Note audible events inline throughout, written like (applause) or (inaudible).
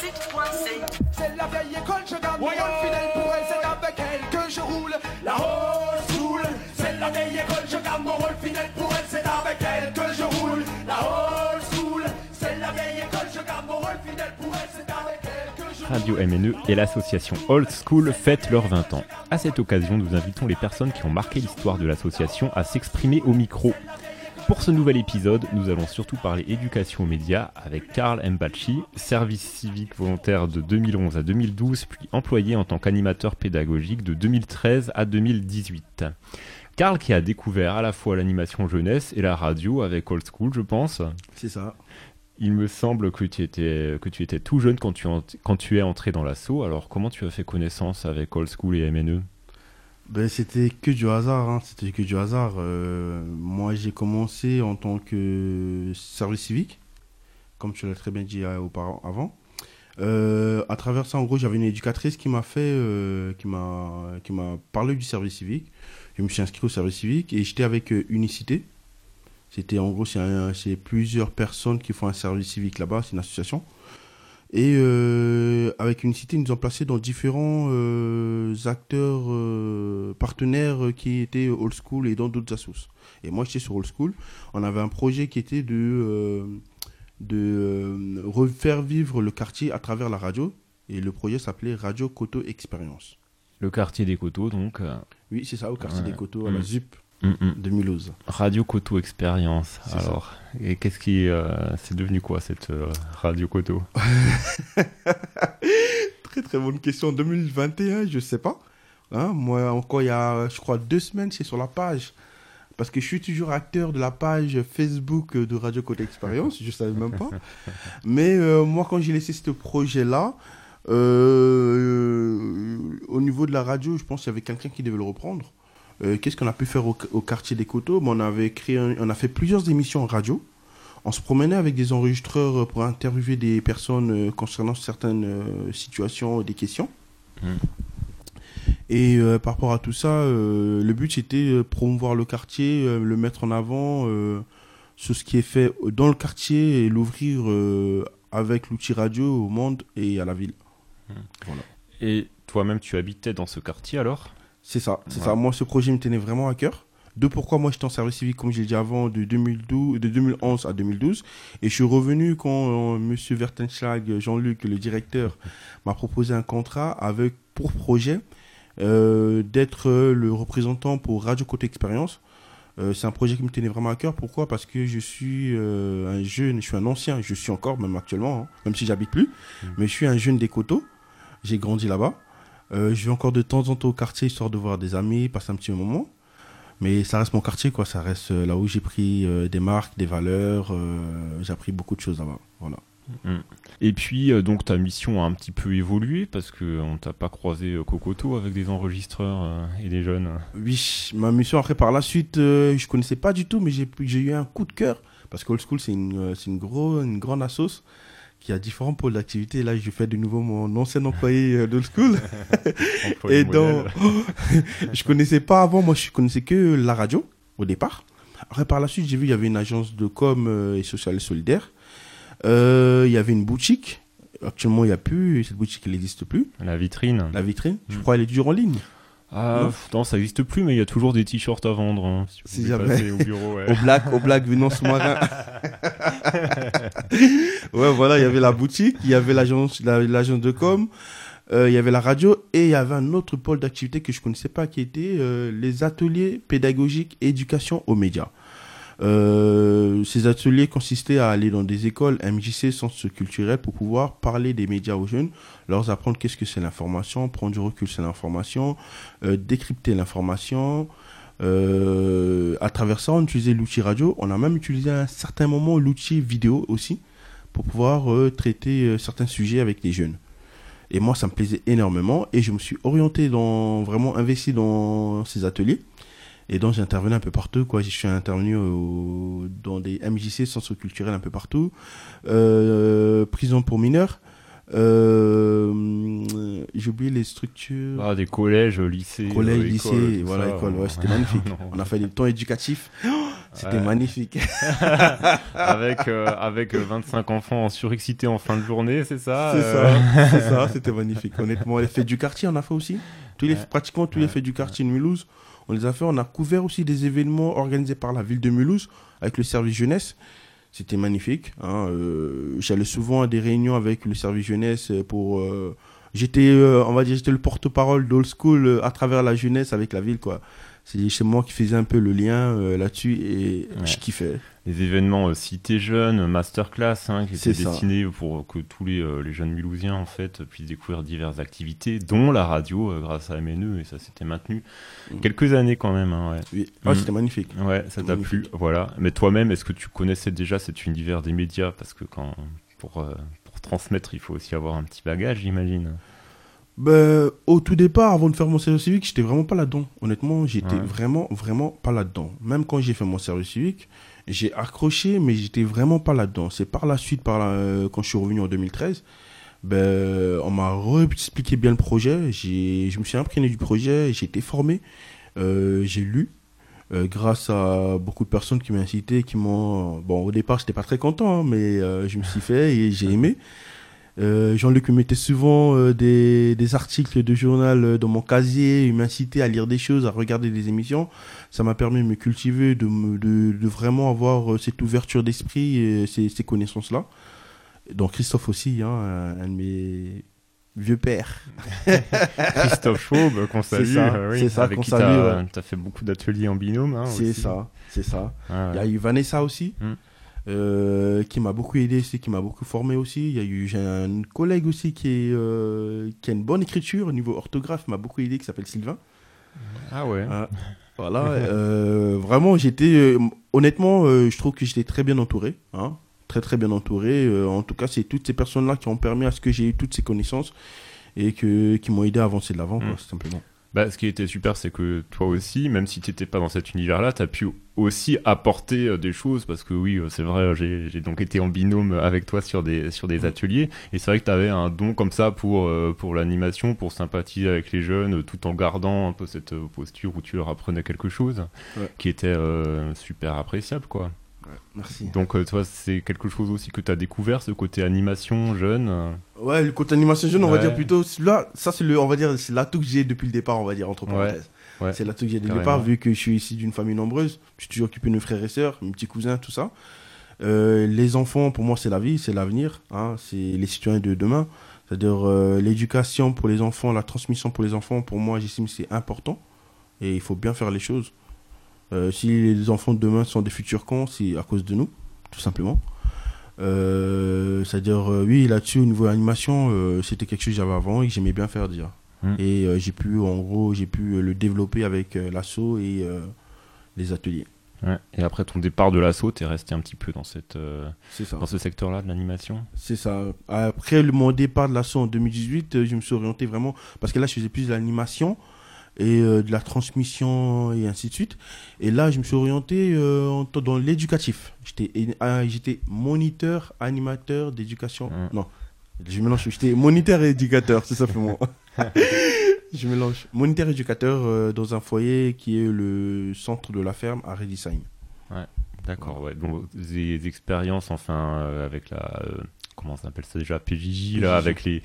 site point C. C'est la vieille école, je garde mon rôle fidèle pour elle, c'est avec elle que je roule. La old school, c'est la vieille école, je garde mon rôle fidèle pour elle, c'est avec elle que je roule. La old school, c'est la vieille école, je garde mon rôle fidèle pour elle, c'est avec elle que je roule. Radio MNE et l'association Old School fêtent leurs 20 ans. À cette occasion, nous invitons les personnes qui ont marqué l'histoire de l'association à s'exprimer au micro. Pour ce nouvel épisode, nous allons surtout parler éducation aux médias avec Karl Mbachi, service civique volontaire de 2011 à 2012, puis employé en tant qu'animateur pédagogique de 2013 à 2018. Karl qui a découvert à la fois l'animation jeunesse et la radio avec Old School, je pense. C'est ça. Il me semble que tu étais, que tu étais tout jeune quand tu, ent- quand tu es entré dans l'assaut. Alors comment tu as fait connaissance avec Old School et MNE Ben, c'était que du hasard. hein, C'était que du hasard. Euh, moi, j'ai commencé en tant que service civique, comme tu l'as très bien dit euh, auparavant. Avant. Euh, à travers ça, en gros, j'avais une éducatrice qui m'a fait, qui m'a, qui m'a parlé du service civique. Je me suis inscrit au service civique et j'étais avec Unicité. C'était en gros, c'est plusieurs personnes qui font un service civique là-bas. C'est une association. Et euh, avec Unicité, ils nous ont placés dans différents euh, acteurs euh, partenaires euh, qui étaient old school et dans d'autres assos. Et moi, j'étais sur old school. On avait un projet qui était de, de refaire vivre le quartier à travers la radio. Et le projet s'appelait Radio Coteau Expérience. Le quartier des coteaux, donc. Oui, c'est ça, au quartier Ouais. des Coteaux, à la Mm. Hum, hum. 2012. Radio Coteau Expérience. Ça. Alors, et qu'est-ce qui, euh, c'est devenu quoi cette euh, Radio Coteau (laughs) Très très bonne question. 2021, je sais pas. Hein, moi, encore il y a, je crois, deux semaines, c'est sur la page. Parce que je suis toujours acteur de la page Facebook de Radio Côté Expérience, je savais même pas. (laughs) Mais euh, moi, quand j'ai laissé ce projet-là, euh, au niveau de la radio, je pense qu'il y avait quelqu'un qui devait le reprendre. Euh, Qu'est-ce qu'on a pu faire au, au quartier des Coteaux? Ben, On avait créé, un- on a fait plusieurs émissions en radio. On se promenait avec des enregistreurs pour interviewer des personnes euh, concernant certaines euh, situations, des questions. Mm. Et euh, par rapport à tout ça, euh, le but c'était euh, promouvoir le quartier, euh, le mettre en avant euh, sur ce qui est fait dans le quartier et l'ouvrir euh, avec l'outil radio au monde et à la ville. Et toi-même, tu habitais dans ce quartier alors? C'est ça, c'est Ouais. ça. Moi, ce projet me tenait vraiment à cœur. De pourquoi moi j'étais en service civique, comme j'ai dit avant, de, 2012, de 2011 à 2012. Et je suis revenu quand euh, Monsieur Vertenschlag, Jean-Luc, le directeur, (laughs) m'a proposé un contrat avec pour projet euh, d'être le représentant pour Radio Côté Expérience. Euh, c'est un projet qui me tenait vraiment à cœur. Pourquoi? Parce que je suis un jeune, je suis un ancien, je suis encore, même actuellement, hein, même si j'habite plus, mais je suis un jeune des coteaux. J'ai grandi là-bas. Euh, je vais encore de temps en temps au quartier histoire de voir des amis, passer un petit moment. Mais ça reste mon quartier, quoi. Ça reste euh, là où j'ai pris euh, des marques, des valeurs. euh, j'ai appris beaucoup de choses là-bas. Voilà. Et puis, donc, ta mission a un petit peu évolué parce qu'on t'a pas croisé Cocoto avec des enregistreurs et des jeunes. Oui, ma mission après par la suite, je connaissais pas du tout, mais j'ai eu un coup de cœur parce qu'Old School c'est une une gros une grande assos qui a différents pôles d'activité. Là, je fais de nouveau mon ancien employé euh, d'Old School. (laughs) Employé Et modèle. (laughs) je connaissais pas avant, moi je connaissais que la radio au départ. Après par la suite, j'ai vu il y avait une agence de com euh, et social et solidaire. Euh, Il y avait une boutique. Actuellement, il n'y a plus. Cette boutique, elle n'existe plus. La vitrine. La vitrine, je Mm. crois, elle est toujours en ligne. Ah, Non. pff, non, ça existe plus, mais il y a toujours des t-shirts à vendre. hein, si vous Si voulez jamais. au bureau, ouais. (laughs) Au black, au black venant sous-marin. (laughs) ouais, voilà, il y avait la boutique, il y avait l'agence, la- l'agence de com, euh, il y avait la radio et il y avait un autre pôle d'activité que je connaissais pas qui était euh, les ateliers pédagogiques éducation aux médias. Euh, ces ateliers consistaient à aller dans des écoles MJC, centres culturels, pour pouvoir parler des médias aux jeunes, leur apprendre qu'est-ce que c'est l'information, prendre du recul sur l'information, euh, décrypter l'information. Euh, à travers ça, on utilisait l'outil radio. On a même utilisé à un certain moment l'outil vidéo aussi pour pouvoir euh, traiter euh, certains sujets avec les jeunes. Et moi, ça me plaisait énormément et je me suis orienté dans, vraiment investi dans ces ateliers. Et donc, j'ai intervenu un peu partout, quoi. Je suis intervenu au- dans des MJC, centres culturels un peu partout. Euh, prison pour mineurs. Euh, j'ai oublié les structures. Ah, des collèges, lycées. Collège, euh, lycée, écoles, tout voilà, ça, école, ouais, c'était (laughs) magnifique. On a fait des temps éducatifs. C'était magnifique. (laughs) avec, euh, avec 25 enfants surexcités en fin de journée, c'est ça C'est euh, ça, (laughs) c'est ça, c'était magnifique. Honnêtement, les fêtes du quartier, on a fait aussi. Tous les, Ouais. Pratiquement tous les fêtes du quartier de Mulhouse, on les a fait. On a couvert aussi des événements organisés par la ville de Mulhouse avec le service jeunesse. C'était magnifique. hein, euh, J'allais souvent à des réunions avec le service jeunesse pour. euh, j'étais, euh, on va dire, j'étais le porte-parole d'Old School à travers la jeunesse avec la ville, quoi. C'est chez moi qui faisais un peu le lien euh, là-dessus et Ouais. je kiffais. Les événements euh, Cité Jeune, Masterclass, hein, qui étaient destinés pour que tous les, euh, les jeunes Mulhousiens en fait, puissent découvrir diverses activités, dont la radio euh, grâce à MNE, et ça s'était maintenu Mm. quelques années quand même. hein, ouais. Oui. Ah, Mm. C'était magnifique. Ouais, ça t'a plu, voilà. Mais toi-même, est-ce que tu connaissais déjà cet univers des médias? Parce que quand, pour, euh, pour transmettre, il faut aussi avoir un petit bagage, j'imagine. Ben, au tout départ, avant de faire mon service civique, j'étais vraiment pas là-dedans. Honnêtement, j'étais Ouais. vraiment, vraiment pas là-dedans. Même quand j'ai fait mon service civique, j'ai accroché, mais j'étais vraiment pas là-dedans. C'est par la suite, par la- euh, quand je suis revenu en 2013, ben, on m'a expliqué bien le projet. J'ai, je me suis imprégné du projet, j'ai été formé, euh, j'ai lu. euh, grâce à beaucoup de personnes qui m'ont incité, qui m'ont... Bon, au départ, j'étais pas très content, hein, mais euh, je me suis fait et j'ai aimé. Euh, Jean-Luc me mettait souvent euh, des, des articles de journal euh, dans mon casier, il m'incitait à lire des choses, à regarder des émissions. Ça m'a permis de me cultiver, de, me- de, de vraiment avoir cette ouverture d'esprit et ces, ces connaissances-là. Donc Christophe aussi, hein, un, un de mes vieux pères. (laughs) Christophe Chaube, qu'on salue, euh, oui, c'est ça, avec qu'on qui salue, t'as ouais. fait beaucoup d'ateliers en binôme. hein, c'est ça, c'est ça. Ah, Il y a eu Vanessa aussi, Mm. Euh, qui m'a beaucoup aidé, c'est qui m'a beaucoup formé aussi. Il y a eu j'ai un collègue aussi qui est euh, qui a une bonne écriture au niveau orthographe, m'a beaucoup aidé, qui s'appelle Sylvain. Ah ouais. Ah, (laughs) voilà, euh, vraiment j'étais honnêtement, je trouve que j'étais très bien entouré, hein, très très bien entouré. En tout cas, c'est toutes ces personnes-là qui ont permis à ce que j'ai eu toutes ces connaissances et que qui m'ont aidé à avancer de l'avant, Mm. tout simplement. Bah, ce qui était super, c'est que toi aussi, même si tu n'étais pas dans cet univers-là, tu as pu aussi apporter euh, des choses, parce que oui, euh, c'est vrai, euh, j'ai donc été en binôme avec toi sur des, sur des ateliers, et c'est vrai que tu avais un don comme ça pour, pour l'animation, pour sympathiser avec les jeunes, tout en gardant un peu cette posture où tu leur apprenais quelque chose, Ouais. qui était euh, super appréciable, quoi. Merci. Donc, euh, toi, c'est quelque chose aussi que tu as découvert, ce côté animation jeune. euh. Ouais, le côté animation jeune, on va Ouais. dire plutôt là, ça c'est le, on va dire, c'est l'atout que j'ai depuis le départ, on va dire entre Ouais, parenthèses. ouais. C'est l'atout que j'ai dès le Carrément. départ, vu que je suis ici d'une famille nombreuse, je suis toujours occupé de mes frères et sœurs, mes petits cousins, tout ça. Euh, les enfants, pour moi, c'est la vie, c'est l'avenir, hein, c'est les citoyens de demain. C'est-à-dire euh, l'éducation pour les enfants, la transmission pour les enfants, pour moi, j'estime que c'est important et il faut bien faire les choses. Euh, si les enfants de demain sont des futurs cons, c'est à cause de nous, tout simplement. Euh, C'est-à-dire, euh, oui, là-dessus, au niveau animation, c'était quelque chose que j'avais avant et que j'aimais bien faire dire. Mm. Et j'ai pu, en gros, j'ai pu le développer avec l'assaut et les ateliers. Ouais. Et après ton départ de l'assaut, tu es resté un petit peu dans, cette, euh, dans ce secteur-là de l'animation? C'est ça. Après le- mon départ de l'assaut en 2018, euh, je me suis orienté vraiment parce que là je faisais plus de l'animation et euh, de la transmission et ainsi de suite. Et là je me suis orienté euh, dans l'éducatif. J'étais euh, j'étais moniteur animateur d'éducation. Mm. Non, je mélange. J'étais moniteur et éducateur, c'est simplement. (laughs) je mélange. Moniteur éducateur euh, dans un foyer qui est le centre de la ferme à Redisheim. D'accord, ouais. Donc des expériences, enfin, avec la. Comment ça s'appelle ça déjà PJJ, là, avec les,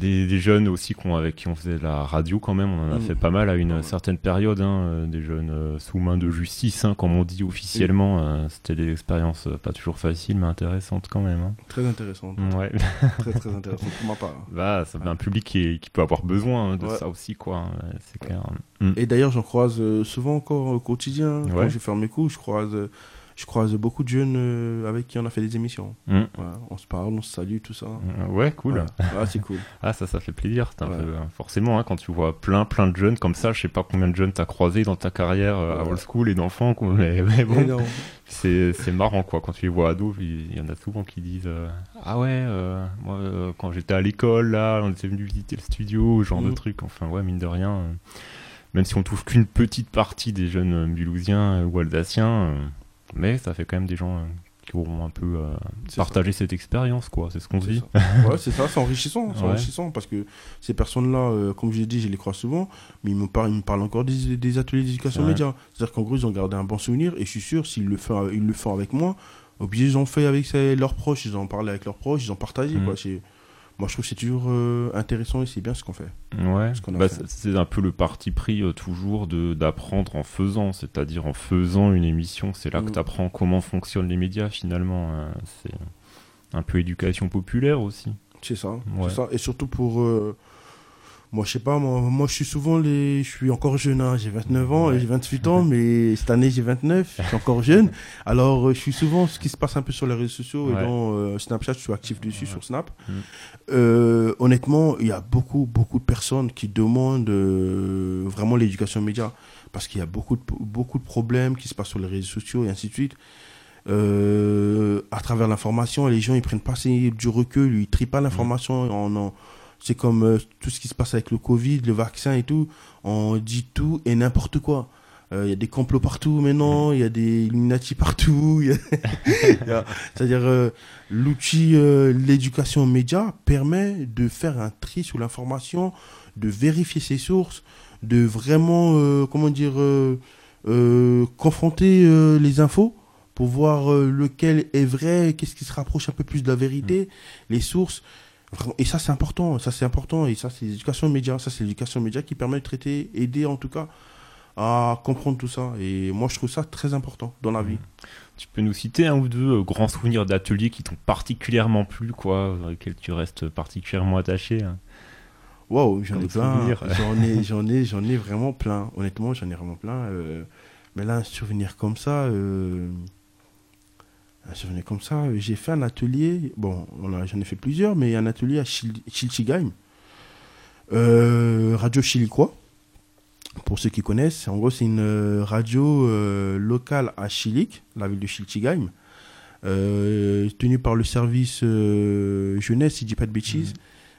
des, des jeunes aussi qu'on avec qui on faisait de la radio quand même. On en a Mm. fait pas mal à une certaine période, hein, euh, des jeunes euh, sous main de justice, hein, comme on dit officiellement. euh, C'était des expériences pas toujours faciles, mais intéressantes quand même. hein. Très intéressant. Ouais. très très (laughs) intéressant pour ma part. bah, ça fait un public qui, est- qui peut avoir besoin de Ouais. ça aussi, quoi. ouais, C'est clair. Et d'ailleurs, j'en croise souvent encore au quotidien. Ouais. Quand je ferme mes coups, je croise, je croise beaucoup de jeunes euh, avec qui on a fait des émissions. Mm. Voilà, on se parle, on se salue, tout ça. Euh, Ouais, cool. Ouais, Ouais, c'est cool. (laughs) Ah, ça, ça fait plaisir. c'est un Ouais. peu, euh, forcément, hein, quand tu vois plein, plein de jeunes comme ça, je sais pas combien de jeunes t'as croisé dans ta carrière euh, à old school et d'enfants, mais, (laughs) mais bon, c'est marrant, quoi. Quand tu les vois ados, il il y en a souvent qui disent euh, Ah ouais, euh, moi, euh, quand j'étais à l'école, là, on était venu visiter le studio, ce genre de truc. Enfin, ouais, mine de rien, même si on touche qu'une petite partie des jeunes mulhousiens ou alsaciens, mais ça fait quand même des gens euh, qui auront un peu euh, partagé cette expérience, quoi. C'est ce qu'on dit. ça. Ouais, c'est ça, c'est enrichissant, c'est Ouais. enrichissant parce que ces personnes-là, euh, comme je l'ai dit, je les crois souvent, mais ils me parlent, ils me parlent encore des, des ateliers d'éducation Ouais. média. C'est-à-dire qu'en gros, ils ont gardé un bon souvenir et je suis sûr, s'ils le font, ils le font avec moi, obligé, ils ont fait avec ses- leurs proches, ils ont parlé avec leurs proches, ils ont partagé. Mhm. Quoi. Moi, je trouve que c'est toujours euh, intéressant et c'est bien ce qu'on fait. Ouais, Ce bah, c'est un peu le parti pris euh, toujours de d'apprendre en faisant, c'est-à-dire en faisant une émission, c'est là que Mm. tu apprends comment fonctionnent les médias finalement. hein. C'est un peu éducation populaire aussi. C'est ça, Ouais. c'est ça. Et surtout pour. Moi, je sais pas, moi, moi, je suis souvent les. Je suis encore jeune, hein. j'ai 29 ans et j'ai 28 ans, mais (laughs) cette année, j'ai 29, je suis encore jeune. Alors, euh, je suis souvent ce qui se passe un peu sur les réseaux sociaux et Ouais. dans euh, Snapchat, je suis actif dessus Ouais. sur Snap. Mm. Euh, honnêtement, il y a beaucoup, beaucoup de personnes qui demandent euh, vraiment l'éducation média parce qu'il y a beaucoup de, beaucoup de problèmes qui se passent sur les réseaux sociaux et ainsi de suite. À travers l'information, les gens ils prennent pas assez du recul, ils trient pas l'information. en- en- C'est comme euh, tout ce qui se passe avec le Covid, le vaccin et tout. On dit tout et n'importe quoi. Euh, Il y a des complots partout maintenant, il y a des Illuminati partout. (laughs) a- C'est-à-dire, euh, l'outil, euh, l'éducation média permet de faire un tri sur l'information, de vérifier ses sources, de vraiment, comment dire, confronter les infos pour voir lequel est vrai, qu'est-ce qui se rapproche un peu plus de la vérité, les sources. Et ça, c'est important. Ça, c'est important. Et ça, c'est l'éducation média. Ça, c'est l'éducation média qui permet de traiter, aider en tout cas à comprendre tout ça. Et moi, je trouve ça très important dans la vie. Tu peux nous citer un ou deux euh, grands souvenirs d'ateliers qui t'ont particulièrement plu, quoi, auxquels tu restes particulièrement attaché hein? Waouh, j'en ai plein. J'en ai, (laughs) j'en ai, j'en ai vraiment plein. Honnêtement, j'en ai vraiment plein. euh, mais là, un souvenir comme ça, euh, un souvenir comme ça, j'ai fait un atelier. Bon, j'en ai fait plusieurs, mais un atelier à Chil- Chilchigaim, euh, radio chiliquois. Pour ceux qui connaissent, en gros, c'est une euh, radio euh, locale à Chilik, la ville de Chilchigaim, tenue par le service jeunesse, si je dis pas de bêtises,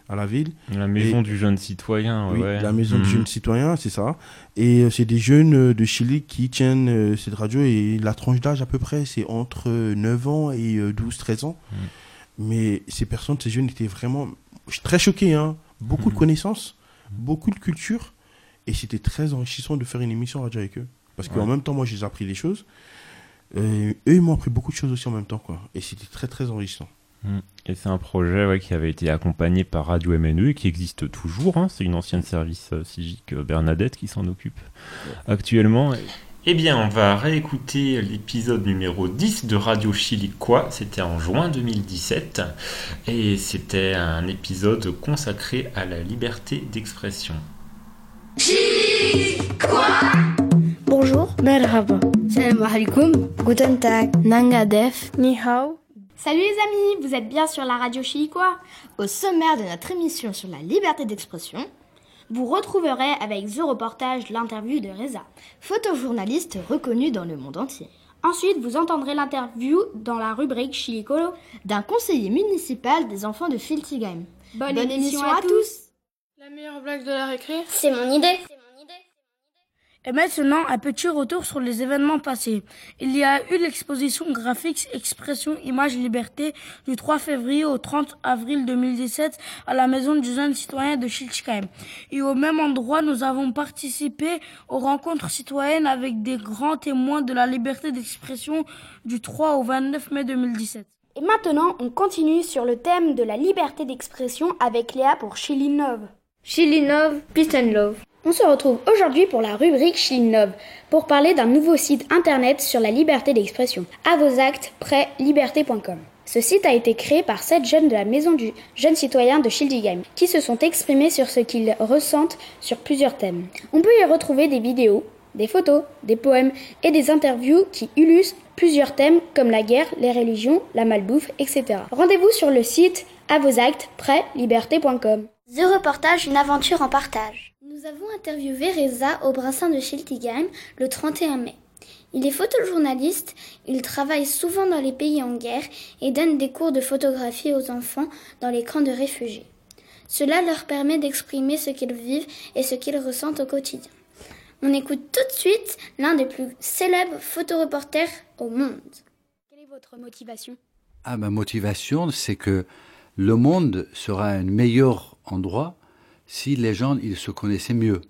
à la ville. La maison du jeune citoyen, Oui, ouais. la maison du Mhm. jeune citoyen, c'est ça. Et euh, c'est des jeunes euh, de Chili qui tiennent euh, cette radio et la tranche d'âge à peu près, c'est entre euh, 9 ans et 12-13 ans. Mhm. Mais ces personnes, ces jeunes étaient vraiment... Très choqué, hein. Beaucoup de Mhm. connaissances, beaucoup de culture. Et c'était très enrichissant de faire une émission radio avec eux. Parce qu'en même temps, moi, j'ai appris des choses. Euh, eux, ils m'ont appris beaucoup de choses aussi en même temps, quoi. Et c'était très, très enrichissant. Mm. Et c'est un projet ouais, qui avait été accompagné par Radio MNE et qui existe toujours. hein. C'est une ancienne service euh, civique euh, Bernadette qui s'en occupe actuellement. Eh bien, on va réécouter l'épisode numéro 10 de Radio Chiliquois. C'était en juin 2017 et c'était un épisode consacré à la liberté d'expression. Bonjour, merhaba. Salam alaikum. Guten Tag. Nanga def. Ni hao. Salut les amis, vous êtes bien sur la radio Chiliquois Au sommaire de notre émission sur la liberté d'expression, vous retrouverez avec The Reportage l'interview de Reza, photojournaliste reconnu dans le monde entier. Ensuite, vous entendrez l'interview dans la rubrique Chilicolo d'un conseiller municipal des enfants de Filtigheim. Bonne, émission, à tous. La meilleure blague de la récré. C'est mon idée Et maintenant, un petit retour sur les événements passés. Il y a eu l'exposition graphique Expression Image Liberté du 3 février au 30 avril 2017 à la Maison du jeune citoyen de Schiltigheim. Et au même endroit, nous avons participé aux rencontres citoyennes avec des grands témoins de la liberté d'expression du 3 au 29 mai 2017. Et maintenant, on continue sur le thème de la liberté d'expression avec Léa pour Chilinov. Chilinov, peace and love. On se retrouve aujourd'hui pour la rubrique Chilinov pour parler d'un nouveau site internet sur la liberté d'expression. À vos actes, prêt, liberté.com. Ce site a été créé par sept jeunes de la maison du jeune citoyen de Schildigheim qui se sont exprimés sur ce qu'ils ressentent sur plusieurs thèmes. On peut y retrouver des vidéos, des photos, des poèmes et des interviews qui illustrent plusieurs thèmes comme la guerre, les religions, la malbouffe, etc. Rendez-vous sur le site à vos actes, prêt, liberté.com. The Reportage, une aventure en partage. Nous avons interviewé Reza au Brassin de Schiltigheim le 31 mai. Il est photojournaliste, il travaille souvent dans les pays en guerre et donne des cours de photographie aux enfants dans les camps de réfugiés. Cela leur permet d'exprimer ce qu'ils vivent et ce qu'ils ressentent au quotidien. On écoute tout de suite l'un des plus célèbres photoreporters au monde. votre motivation? Ah, ma motivation, c'est que le monde sera un meilleur endroit si les gens ils se connaissaient mieux.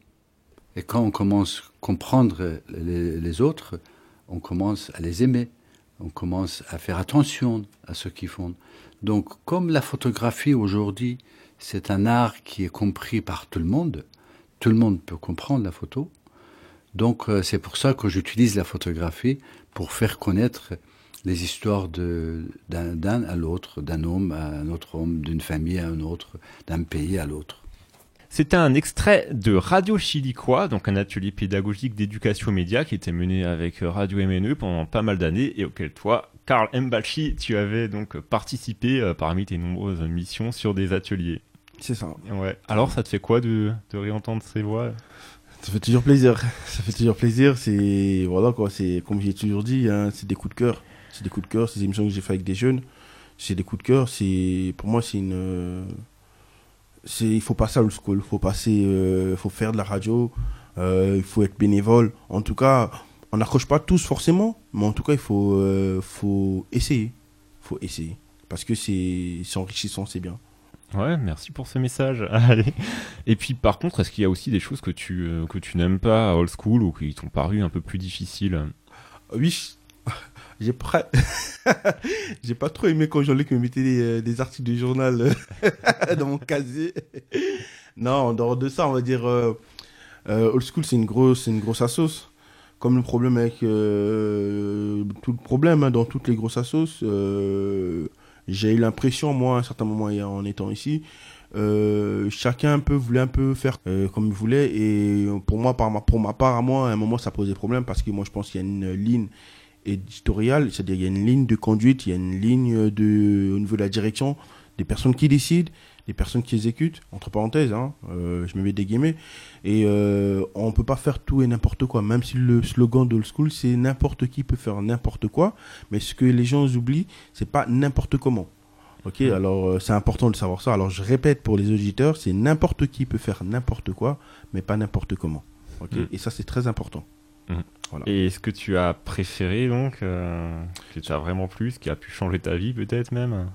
Et quand on commence à comprendre les, les autres, on commence à les aimer, on commence à faire attention à ce qu'ils font. Donc, comme la photographie aujourd'hui, c'est un art qui est compris par tout le monde, tout le monde peut comprendre la photo. Donc, euh, c'est pour ça que j'utilise la photographie pour faire connaître les histoires d'un à l'autre, d'un homme à un autre homme, d'une famille à un autre, d'un pays à l'autre. C'était un extrait de Radio Chilicois, donc un atelier pédagogique d'éducation aux médias qui était mené avec euh, Radio MNE pendant pas mal d'années et auquel toi, Karl Mbalchi, tu avais donc participé euh, parmi tes nombreuses missions sur des ateliers. C'est ça. Ouais. Alors, ça te fait quoi de, de réentendre ces voix? Ça fait toujours plaisir. Ça fait toujours plaisir. C'est voilà quoi. C'est comme j'ai toujours dit, hein, c'est des coups de cœur. C'est des coups de cœur. Ces émissions que j'ai fait avec des jeunes, c'est des coups de cœur. C'est pour moi, c'est une. Il faut passer à old school. Faut passer. euh, faut faire de la radio. euh, il faut être bénévole. En tout cas, on n'accroche pas tous forcément, mais en tout cas, il faut euh, faut essayer. Faut essayer parce que c'est c'est enrichissant, c'est bien. Ouais, merci pour ce message. (laughs) Allez. Et puis, par contre, est-ce qu'il y a aussi des choses que tu, euh, que tu n'aimes pas à Old School ou qui t'ont paru un peu plus difficiles? Oui, j'ai pas, (laughs) j'ai pas trop aimé quand Jean-Luc me mettait des, euh, articles du journal euh, (laughs) dans mon casier. Non, en dehors de ça, on va dire, euh, Old School, c'est une grosse, une grosse assos. Comme le problème avec tout le problème hein, dans toutes les grosses assos, j'ai eu l'impression, moi, à un certain moment, en étant ici, chacun un peu voulait un peu faire comme il voulait et pour moi par ma, pour ma part à moi à un moment ça posait problème parce que moi je pense qu'il y a une ligne éditoriale c'est-à-dire il y a une ligne de conduite il y a une ligne de au niveau de la direction des personnes qui décident des personnes qui exécutent entre parenthèses hein, euh, je me mets des guillemets et euh, on peut pas faire tout et n'importe quoi même si le slogan d'old school c'est n'importe qui peut faire n'importe quoi mais ce que les gens oublient c'est pas n'importe comment Ok, alors euh, c'est important de savoir ça. Alors je répète pour les auditeurs, c'est n'importe qui peut faire n'importe quoi, mais pas n'importe comment. Ok, Mm. et ça c'est très important. Et est-ce que tu as préféré donc, euh, que tu as vraiment plu, ce qui a pu changer ta vie peut-être même?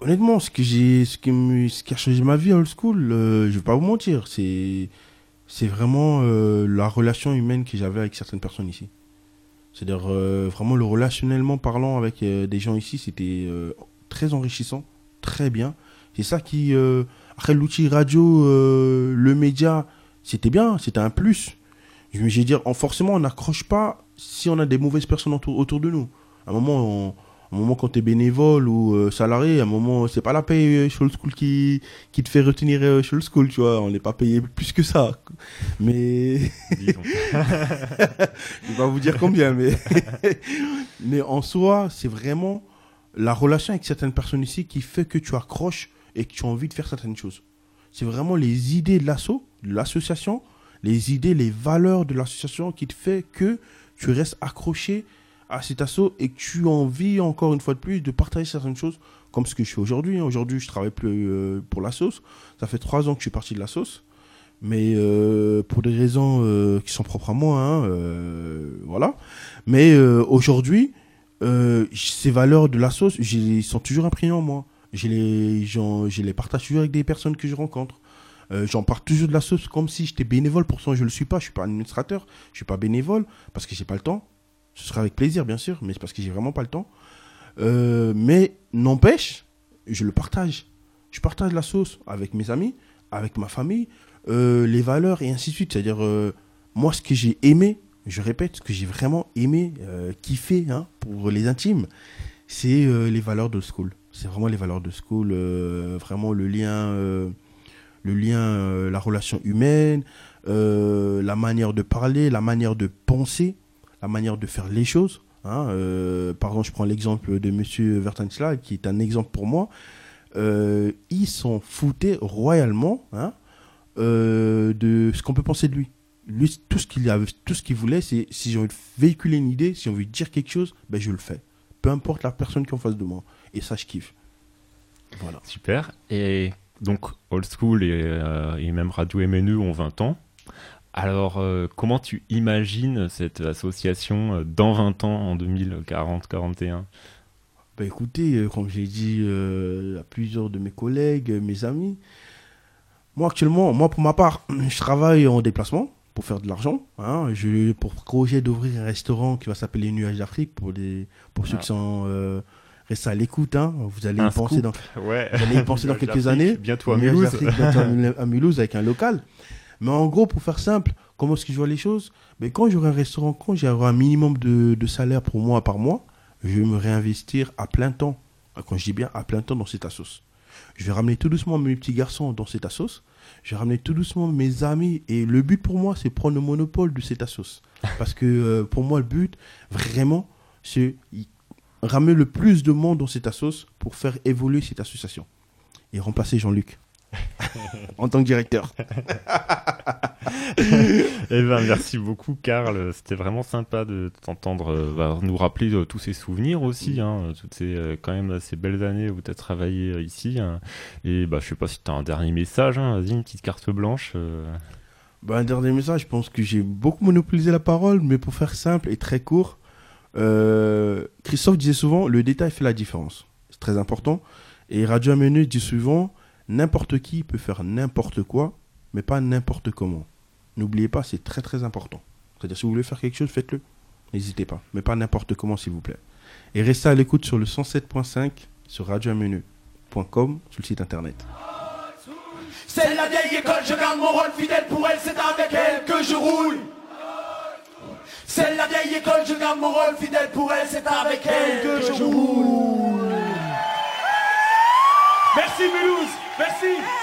Honnêtement, ce que j'ai, ce qui me, ce qui a changé ma vie à old school, euh, je vais pas vous mentir, c'est, c'est vraiment euh, la relation humaine que j'avais avec certaines personnes ici. C'est-à-dire euh, vraiment le relationnellement parlant avec euh, des gens ici, c'était très enrichissant, très bien. C'est ça qui, après l'outil radio, le média, c'était bien, c'était un plus. Je j'ai dire, en- forcément, on n'accroche pas si on a des mauvaises personnes autour, autour de nous. À un moment, on- un moment quand tu es bénévole ou euh, salarié, à un moment, c'est pas la paye euh, chez Old School qui, qui te fait retenir euh, chez Old School, tu vois. On n'est pas payé plus que ça. Mais (laughs) je vais pas vous dire combien, mais, (laughs) mais en soi, c'est vraiment la relation avec certaines personnes ici qui fait que tu accroches et que tu as envie de faire certaines choses. C'est vraiment les idées de l'asso, de l'association, les idées, les valeurs de l'association qui te fait que tu restes accroché à cet asso et que tu as envie, encore une fois de plus, de partager certaines choses comme ce que je fais aujourd'hui. hein. Aujourd'hui, je travaille plus euh, pour la sauce. Ça fait trois ans que je suis parti de la sauce. Mais euh, pour des raisons euh, qui sont propres à moi, hein, voilà. Mais aujourd'hui, ces valeurs de la sauce, ils sont toujours imprimées en moi. Je les partage toujours avec des personnes que je rencontre. Euh, J'en parle toujours de la sauce comme si j'étais bénévole. Pourtant, je le suis pas. Je suis pas administrateur. Je suis pas bénévole parce que j'ai pas le temps. Ce sera avec plaisir, bien sûr, mais c'est parce que j'ai vraiment pas le temps. Euh, mais n'empêche, je le partage. Je partage la sauce avec mes amis, avec ma famille, euh, les valeurs et ainsi de suite. C'est-à-dire, moi, ce que j'ai aimé, je répète, ce que j'ai vraiment aimé, kiffé hein, pour les intimes, c'est les valeurs de school. C'est vraiment les valeurs de school, vraiment le lien, le lien, euh, la relation humaine, euh, la manière de parler, la manière de penser, la manière de faire les choses. Hein, euh, par exemple, je prends l'exemple de Monsieur Vertensla, qui est un exemple pour moi. Euh, il s'en foutait royalement hein, de ce qu'on peut penser de lui. Lui, tout ce qu'il avait, tout ce qu'il voulait, c'est si j'ai envie de véhiculer une idée, si envie de dire quelque chose, ben je le fais. Peu importe la personne qui est en face de moi. Et ça, je kiffe. Voilà. Super. Et donc, Old School et, euh, et même Radio MNE ont 20 ans. Alors, euh, comment tu imagines cette association euh, dans 20 ans, en 2040-41 Bah écoutez, comme j'ai dit à plusieurs de mes collègues, mes amis, moi actuellement, moi pour ma part, (clears throat) je travaille en déplacement pour faire de l'argent. Hein. J'ai pour projet d'ouvrir un restaurant qui va s'appeler les Nuages d'Afrique pour, les, pour ceux Ah. qui sont restés à l'écoute. Hein. Vous allez Un y penser scoop. dans, Ouais. vous allez y penser dans (laughs) quelques années. Bientôt à Mulhouse. bientôt à (laughs) Mul- à Mulhouse avec un local. Mais en gros, pour faire simple, comment est-ce que je vois les choses? Mais Quand j'aurai un restaurant, quand j'aurai un minimum de, de salaire pour moi par mois, je vais me réinvestir à plein temps. Quand je dis bien à plein temps dans cette assos. Je vais ramener tout doucement mes petits garçons dans cette assos. Je vais ramener tout doucement mes amis. Et le but pour moi, c'est prendre le monopole de cette assos. (laughs) Parce que euh, pour moi, le but, vraiment, c'est ramener le plus de monde dans cette assos pour faire évoluer cette association. Et remplacer Jean-Luc (laughs) en tant que directeur. (laughs) Eh ben, merci beaucoup, Karl. C'était vraiment sympa de t'entendre euh, bah, nous rappeler euh, tous ces souvenirs aussi, hein, toutes ces euh, quand même ces belles années où tu as travaillé euh, ici. hein. Et bah, je sais pas si tu as un dernier message. hein. Vas-y, une petite carte blanche. euh. Bah, un dernier message, je pense que j'ai beaucoup monopolisé la parole, mais pour faire simple et très court, euh, Christophe disait souvent, le détail fait la différence. C'est très important. Et Radio Amenu dit souvent, n'importe qui peut faire n'importe quoi, mais pas n'importe comment. N'oubliez pas, c'est très très important. C'est-à-dire, si vous voulez faire quelque chose, faites-le. N'hésitez pas, mais pas n'importe comment, s'il vous plaît. Et restez à l'écoute sur le 107.5 sur radioamenu.com sur le site internet. C'est la vieille école, je. C'est la vieille école, je garde mon rôle fidèle pour elle, c'est avec elle que je joue. Merci Mulhouse, merci.